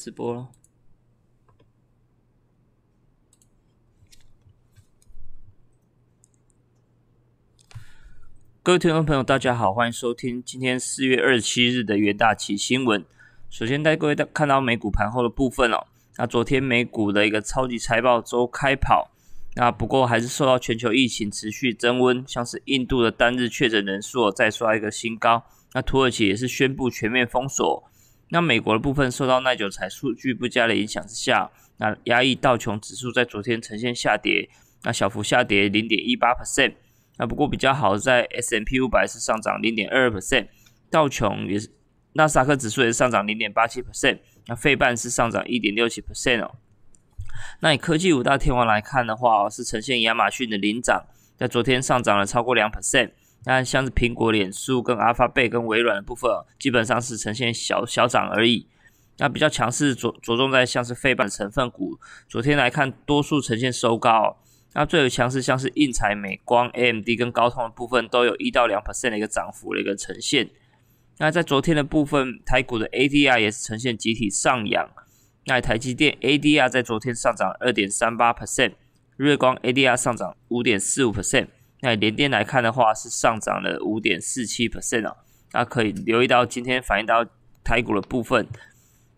直播了。各位听众朋友，大家好，欢迎收听今天四月二十七日的元大旗新闻。首先带各位看到美股盘后的部分哦。那昨天美股的一个超级财报周开跑，那不过还是受到全球疫情持续增温，像是印度的单日确诊人数再刷一个新高，那土耳其也是宣布全面封锁。那美国的部分受到耐久材数据不佳的影响之下，那压抑道琼指数在昨天呈现下跌，那小幅下跌零点一八 percent。那不过比较好在 S M P 五百是上涨零点二 percent，道琼也是纳斯达克指数也是上涨零点八七 percent，那费半是上涨一点六七 percent 哦。那以科技五大天王来看的话，是呈现亚马逊的领涨，在昨天上涨了超过两 percent。那像是苹果、脸书跟阿发贝跟微软的部分，基本上是呈现小小涨而已。那比较强势着着重在像是费半成分股，昨天来看多数呈现收高。那最有强势像是印材、美光、AMD 跟高通的部分，都有一到两 percent 的一个涨幅的一个呈现。那在昨天的部分，台股的 ADR 也是呈现集体上扬。那台积电 ADR 在昨天上涨二点三八 percent，瑞光 ADR 上涨五点四五 percent。那连电来看的话，是上涨了五点四七 percent 啊。那可以留意到今天反映到台股的部分。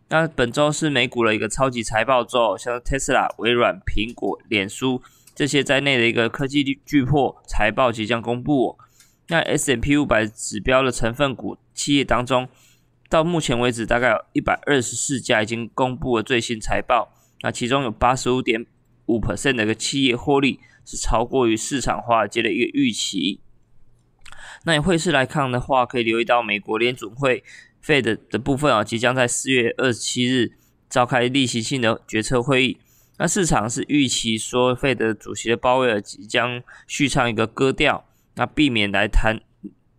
那本周是美股的一个超级财报周，像 Tesla、微软、苹果、脸书这些在内的一个科技巨破财报即将公布。那 S M P 五百指标的成分股企业当中，到目前为止大概有一百二十四家已经公布了最新财报。那其中有八十五点五 percent 的一个企业获利。是超过于市场化接的一个预期。那以汇市来看的话，可以留意到美国联准会费的的部分啊，即将在四月二十七日召开例行性的决策会议。那市场是预期说，Fed 主席的鲍威尔即将续唱一个歌调，那避免来谈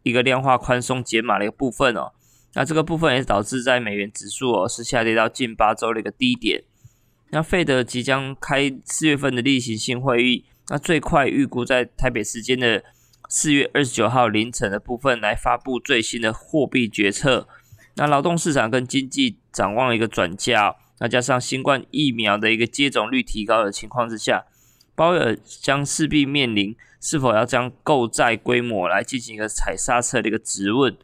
一个量化宽松解码的一个部分哦。那这个部分也导致在美元指数哦是下跌到近八周的一个低点。那费德即将开四月份的例行性会议。那最快预估在台北时间的四月二十九号凌晨的部分来发布最新的货币决策。那劳动市场跟经济展望一个转嫁，那加上新冠疫苗的一个接种率提高的情况之下，鲍威尔将势必面临是否要将购债规模来进行一个踩刹车的一个质问。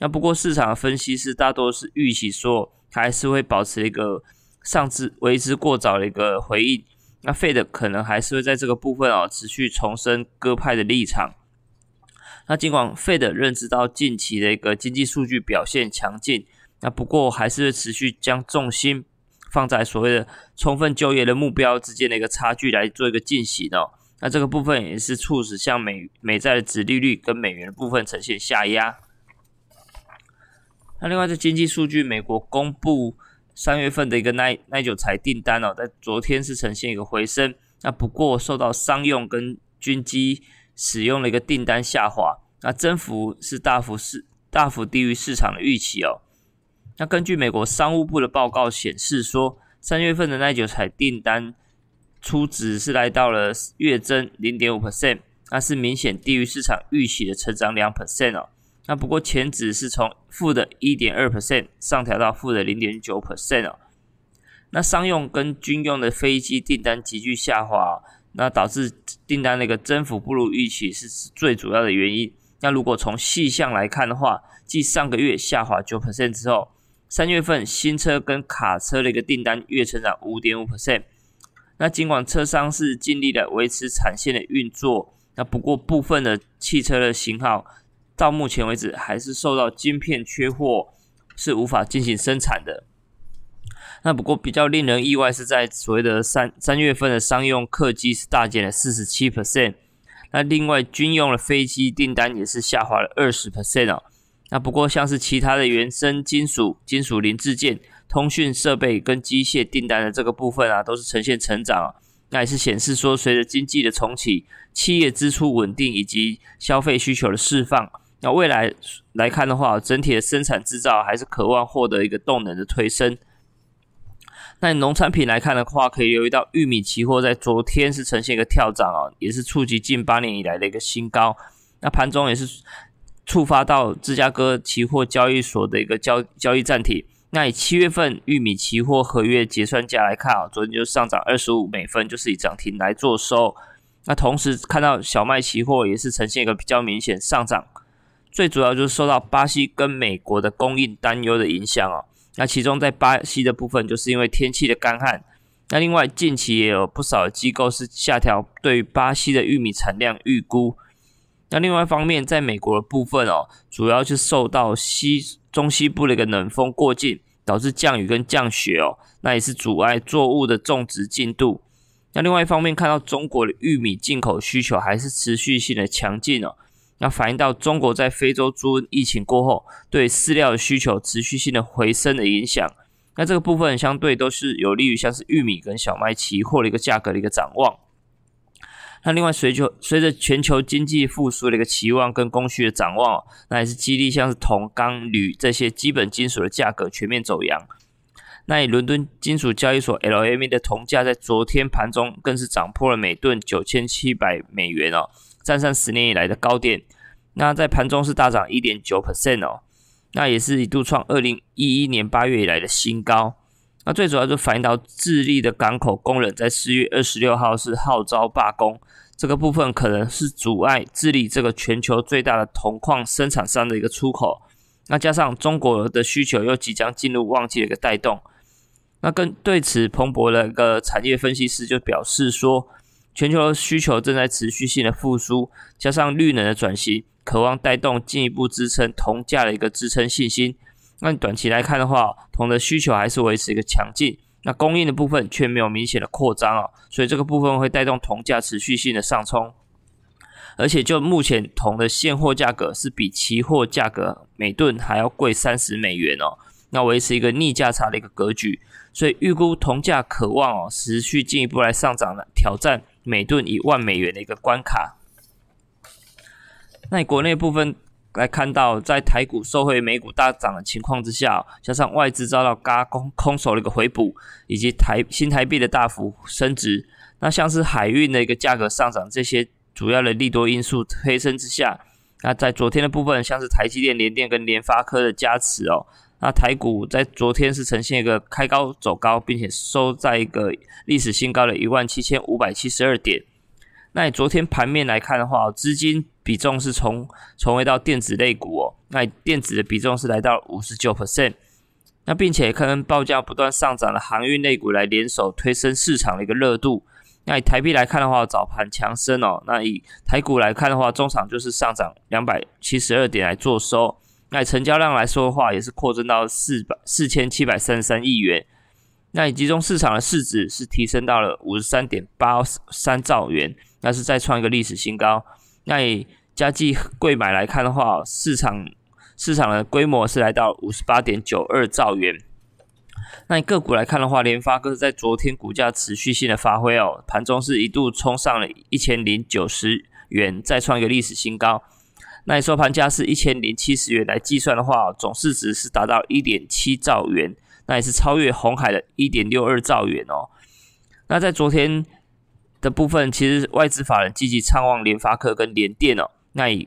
那不过市场分析师大多是预期说，还是会保持一个上至为之过早的一个回应。那 Fed 可能还是会在这个部分哦持续重申鸽派的立场。那尽管 Fed 认知到近期的一个经济数据表现强劲，那不过还是会持续将重心放在所谓的充分就业的目标之间的一个差距来做一个进行哦。那这个部分也是促使像美美债的值利率跟美元的部分呈现下压。那另外在经济数据，美国公布。三月份的一个耐耐久材订单哦，在昨天是呈现一个回升，那不过受到商用跟军机使用的一个订单下滑，那增幅是大幅是大幅低于市场的预期哦。那根据美国商务部的报告显示说，三月份的耐久材订单初值是来到了月增零点五 percent，那是明显低于市场预期的成长两 percent 哦。那不过前值是从负的一点二 percent 上调到负的零点九 percent 哦。那商用跟军用的飞机订单急剧下滑，那导致订单的一个增幅不如预期是最主要的原因。那如果从细项来看的话，继上个月下滑九 percent 之后，三月份新车跟卡车的一个订单月成长五点五 percent。那尽管车商是尽力的维持产线的运作，那不过部分的汽车的型号。到目前为止，还是受到晶片缺货，是无法进行生产的。那不过比较令人意外是在所谓的三三月份的商用客机是大减了四十七 percent，那另外军用的飞机订单也是下滑了二十 percent 哦。那不过像是其他的原生金属、金属零制件、通讯设备跟机械订单的这个部分啊，都是呈现成长。那也是显示说，随着经济的重启，企业支出稳定以及消费需求的释放。那未来来看的话，整体的生产制造还是渴望获得一个动能的推升。那农产品来看的话，可以留意到玉米期货在昨天是呈现一个跳涨啊，也是触及近八年以来的一个新高。那盘中也是触发到芝加哥期货交易所的一个交交易暂停，那以七月份玉米期货合约结算价来看啊，昨天就上涨二十五美分，就是以涨停来做收。那同时看到小麦期货也是呈现一个比较明显上涨，最主要就是受到巴西跟美国的供应担忧的影响哦。那其中在巴西的部分，就是因为天气的干旱。那另外近期也有不少机构是下调对巴西的玉米产量预估。那另外一方面，在美国的部分哦，主要是受到西中西部的一个冷风过境。导致降雨跟降雪哦，那也是阻碍作物的种植进度。那另外一方面，看到中国的玉米进口需求还是持续性的强劲哦，那反映到中国在非洲猪瘟疫情过后，对饲料的需求持续性的回升的影响。那这个部分相对都是有利于像是玉米跟小麦期货的一个价格的一个展望。那另外，随着随着全球经济复苏的一个期望跟供需的展望，那也是激励像是铜、钢、铝这些基本金属的价格全面走扬。那以伦敦金属交易所 LME 的铜价在昨天盘中更是涨破了每吨九千七百美元哦，站上十年以来的高点。那在盘中是大涨一点九 percent 哦，那也是一度创二零一一年八月以来的新高。那最主要就反映到智利的港口工人在四月二十六号是号召罢工。这个部分可能是阻碍智利这个全球最大的铜矿生产商的一个出口，那加上中国的需求又即将进入旺季的一个带动，那跟对此彭博的一个产业分析师就表示说，全球需求正在持续性的复苏，加上绿能的转型，渴望带动进一步支撑铜价的一个支撑信心。那短期来看的话，铜的需求还是维持一个强劲。那供应的部分却没有明显的扩张啊，所以这个部分会带动铜价持续性的上冲，而且就目前铜的现货价格是比期货价格每吨还要贵三十美元哦，那维持一个逆价差的一个格局，所以预估铜价渴望哦持续进一步来上涨的，挑战每吨一万美元的一个关卡。那国内部分。来看到，在台股受惠美股大涨的情况之下，加上外资遭到嘎空空手的一个回补，以及台新台币的大幅升值，那像是海运的一个价格上涨，这些主要的利多因素推升之下，那在昨天的部分，像是台积电、联电跟联发科的加持哦，那台股在昨天是呈现一个开高走高，并且收在一个历史新高的一万七千五百七十二点。那你昨天盘面来看的话，资金比重是从重回到电子类股哦。那电子的比重是来到五十九 percent。那并且可能报价不断上涨的航运类股来联手推升市场的一个热度。那以台币来看的话，早盘强升哦。那以台股来看的话，中场就是上涨两百七十二点来做收。那成交量来说的话，也是扩增到四百四千七百三十三亿元。那以集中市场的市值是提升到了五十三点八三兆元。那是再创一个历史新高。那以加计贵买来看的话，市场市场的规模是来到五十八点九二兆元。那以个股来看的话，联发科在昨天股价持续性的发挥哦，盘中是一度冲上了一千零九十元，再创一个历史新高。那你收盘价是一千零七十元来计算的话，总市值是达到一点七兆元，那也是超越红海的一点六二兆元哦。那在昨天。的部分其实外资法人积极畅望联发科跟联电哦，那以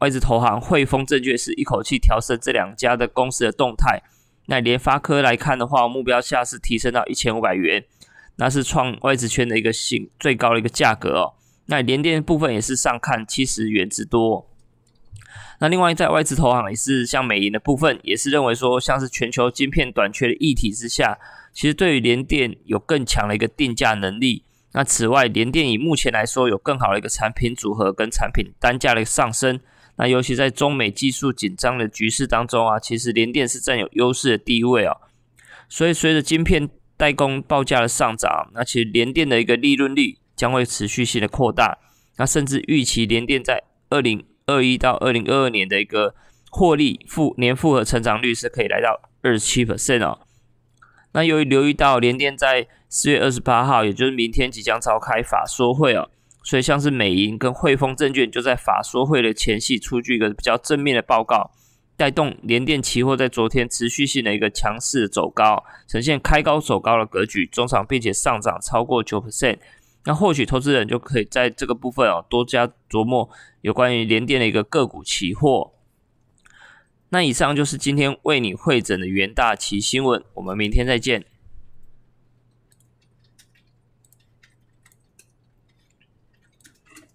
外资投行汇丰证券是一口气调升这两家的公司的动态。那联发科来看的话，目标下是提升到一千五百元，那是创外资圈的一个新最高的一个价格哦。那联电部分也是上看七十元之多。那另外在外资投行也是像美银的部分，也是认为说，像是全球晶片短缺的议题之下，其实对于联电有更强的一个定价能力。那此外，联电以目前来说有更好的一个产品组合跟产品单价的上升。那尤其在中美技术紧张的局势当中啊，其实联电是占有优势的地位哦。所以随着晶片代工报价的上涨，那其实联电的一个利润率将会持续性的扩大。那甚至预期联电在二零二一到二零二二年的一个获利复年复合成长率是可以来到二十七 percent 哦。那由于留意到联电在四月二十八号，也就是明天即将召开法说会哦，所以像是美银跟汇丰证券就在法说会的前夕出具一个比较正面的报告，带动联电期货在昨天持续性的一个强势走高，呈现开高走高的格局，中场并且上涨超过九 percent。那或许投资人就可以在这个部分哦多加琢磨有关于联电的一个个股期货。那以上就是今天为你会诊的元大旗新闻，我们明天再见。